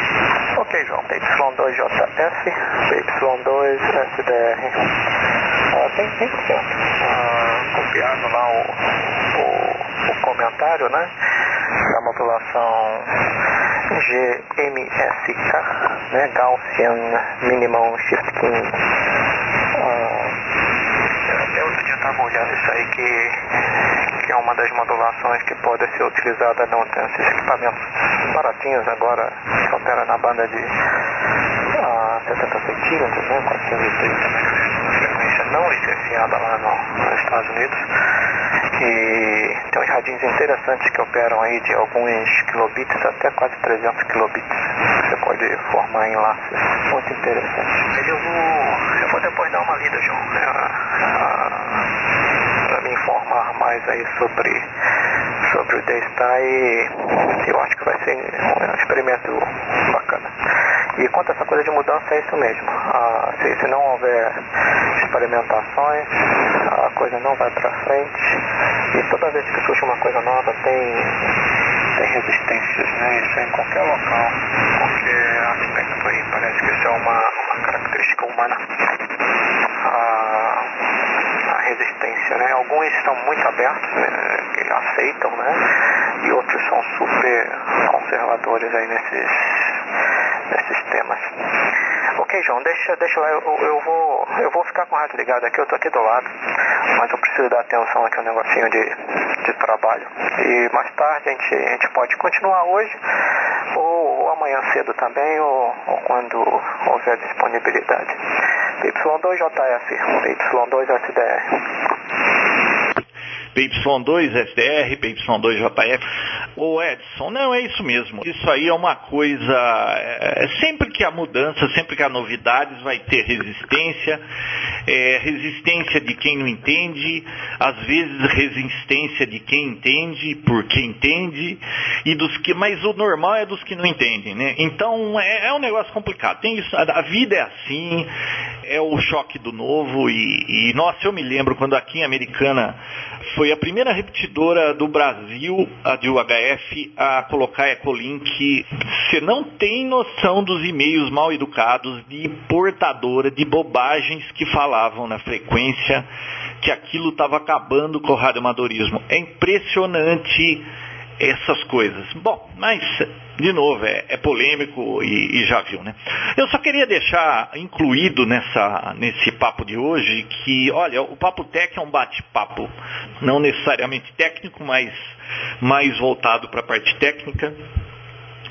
Ok, João, PY2JF, PY2 SDR tem 100%. Ah, copiado lá o, o, o, comentário, né? Da modulação GMSK, né? Gaussian Minimum Shifting. Ah, eu outro dia estava olhando isso aí que, que é uma das modulações que pode ser utilizada não tem esses equipamentos baratinhos agora que opera na banda de ah, 70 centímetros, né? 430 MHz não licenciada lá no, nos Estados Unidos. E tem uns radinhos interessantes que operam aí de alguns kilobits até quase 300 kilobits. Você pode formar enlaces muito interessantes. Eu vou, eu vou depois dar uma lida, João, informar mais aí sobre, sobre o Daystar e eu acho que vai ser um experimento bacana. E quanto a essa coisa de mudança, é isso mesmo. Ah, se, se, não houver experimentações, a coisa não vai para frente. E toda vez que surge uma coisa nova, tem, tem resistências, né? Isso é em qualquer local, qualquer aspecto aí. Parece que isso é uma, uma característica humana. A, a resistência, né? Alguns estão muito abertos, né? que aceitam, né? E outros são super conservadores aí nesses nesses temas. Ok, João, deixa, deixa lá, eu, eu, vou, eu vou ficar com o rádio ligado aqui, eu tô aqui do lado, mas eu preciso dar atenção aqui ao negocinho de, de trabalho. E mais tarde a gente, a gente pode continuar hoje, ou, ou amanhã cedo também, ou, ou quando houver disponibilidade. Y2JF, Y2SDR. PY2 SDR, PY2JF. Ô Edson, não é isso mesmo. Isso aí é uma coisa. É, sempre que há mudança, sempre que há novidades, vai ter resistência. É, resistência de quem não entende, às vezes resistência de quem entende, porque entende, e dos que. Mas o normal é dos que não entendem, né? Então é, é um negócio complicado. Tem isso, a, a vida é assim, é o choque do novo, e, e nossa, eu me lembro quando aqui em Americana foi a primeira repetidora do Brasil, a de UHF, a colocar Ecolink. Você não tem noção dos e-mails mal educados de portadora de bobagens que falavam na frequência que aquilo estava acabando com o radioamadorismo. É impressionante essas coisas. Bom, mas de novo, é, é polêmico e, e, já viu, né? Eu só queria deixar incluído nessa, nesse papo de hoje que, olha, o Papo Tech é um bate-papo não necessariamente técnico, mas mais voltado para a parte técnica,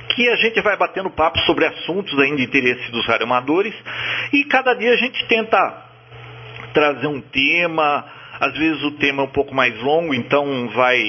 que a gente vai batendo papo sobre assuntos ainda de interesse dos radioamadores e cada dia a gente tenta trazer um tema, às vezes o tema é um pouco mais longo, então vai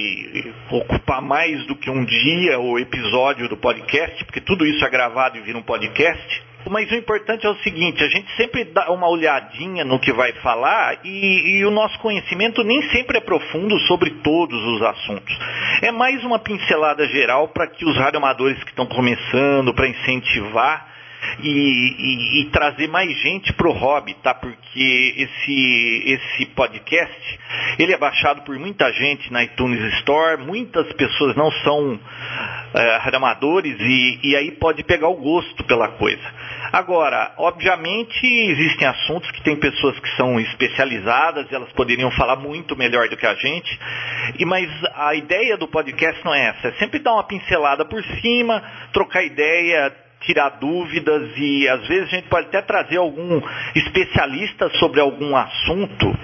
ocupar mais do que um dia o episódio do podcast, porque tudo isso é gravado e vira um podcast. Mas o importante é o seguinte, a gente sempre dá uma olhadinha no que vai falar e, e o nosso conhecimento nem sempre é profundo sobre todos os assuntos. É mais uma pincelada geral para que os radioamadores que estão começando, para incentivar e, e, e, trazer mais gente para o hobby, tá? Porque esse, esse podcast, ele é baixado por muita gente na iTunes Store, muitas pessoas não são é, e, e aí pode pegar o gosto pela coisa. Agora, obviamente, existem assuntos que tem pessoas que são especializadas elas poderiam falar muito melhor do que a gente, e mas a ideia do podcast não é essa, é sempre dar uma pincelada por cima, trocar ideia, tirar dúvidas e às vezes a gente pode até trazer algum especialista sobre algum assunto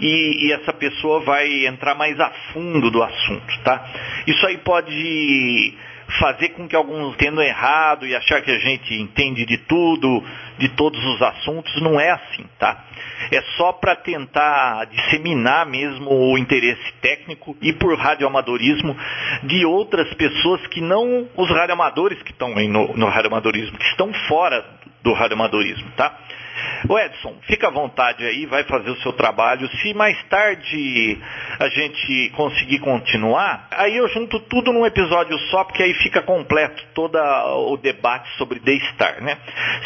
e, e, essa pessoa vai entrar mais a fundo do assunto, tá? Isso aí pode fazer com que alguns entendam errado e achar que a gente entende de tudo, de todos os assuntos, não é assim, tá? É só para tentar disseminar mesmo o interesse técnico e por radioamadorismo de outras pessoas que não os radioamadores que estão no, no radioamadorismo, que estão fora do radioamadorismo, tá? O Edson, fica à vontade aí, vai fazer o seu trabalho. Se mais tarde a gente conseguir continuar, aí eu junto tudo num episódio só, porque aí fica completo todo o debate sobre The Star, né?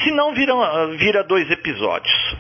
Se não, vira, vira dois episódios.